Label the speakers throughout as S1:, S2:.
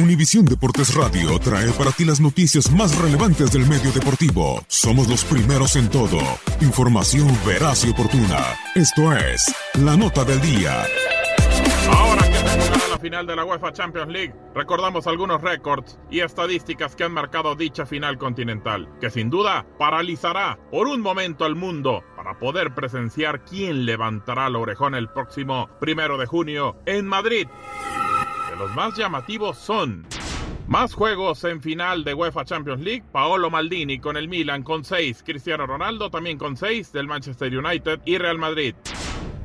S1: Univisión Deportes Radio trae para ti las noticias más relevantes del medio deportivo. Somos los primeros en todo. Información veraz y oportuna. Esto es La Nota del Día.
S2: Ahora que se la final de la UEFA Champions League, recordamos algunos récords y estadísticas que han marcado dicha final continental, que sin duda paralizará por un momento al mundo para poder presenciar quién levantará la orejón el próximo primero de junio en Madrid los más llamativos son más juegos en final de UEFA Champions League, Paolo Maldini con el Milan con 6, Cristiano Ronaldo también con 6 del Manchester United y Real Madrid.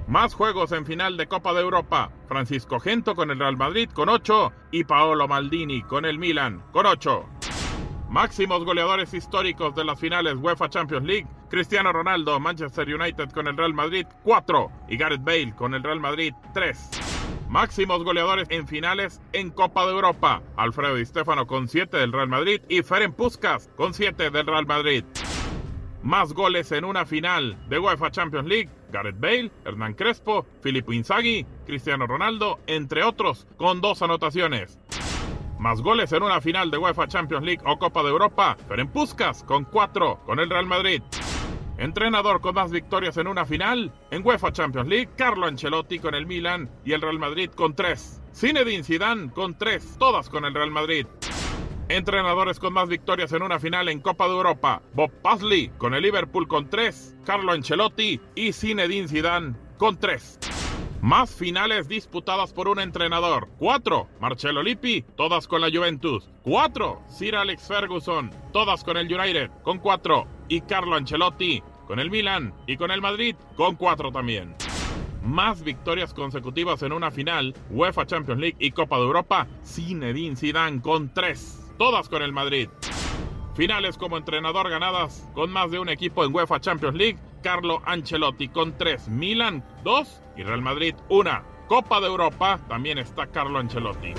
S2: Más juegos en final de Copa de Europa, Francisco Gento con el Real Madrid con 8 y Paolo Maldini con el Milan con 8. Máximos goleadores históricos de las finales UEFA Champions League, Cristiano Ronaldo, Manchester United con el Real Madrid 4 y Gareth Bale con el Real Madrid 3. Máximos goleadores en finales en Copa de Europa. Alfredo Di Stefano con 7 del Real Madrid y Ferenc Puskas con 7 del Real Madrid. Más goles en una final de UEFA Champions League. Gareth Bale, Hernán Crespo, Filippo Inzaghi, Cristiano Ronaldo, entre otros, con dos anotaciones. Más goles en una final de UEFA Champions League o Copa de Europa. Ferenc Puskas con 4 con el Real Madrid. Entrenador con más victorias en una final en UEFA Champions League, Carlo Ancelotti con el Milan y el Real Madrid con tres. Zinedine Zidane con tres, todas con el Real Madrid. Entrenadores con más victorias en una final en Copa de Europa, Bob Paisley con el Liverpool con tres, Carlo Ancelotti y Zinedine Zidane con tres. Más finales disputadas por un entrenador. Cuatro, Marcelo Lippi, todas con la Juventus. Cuatro, Sir Alex Ferguson, todas con el United, con cuatro. Y Carlo Ancelotti, con el Milan y con el Madrid, con cuatro también. Más victorias consecutivas en una final, UEFA Champions League y Copa de Europa, Zinedine Zidane con tres, todas con el Madrid. Finales como entrenador ganadas con más de un equipo en UEFA Champions League, Carlo Ancelotti con 3, Milan 2 y Real Madrid 1. Copa de Europa también está Carlo Ancelotti.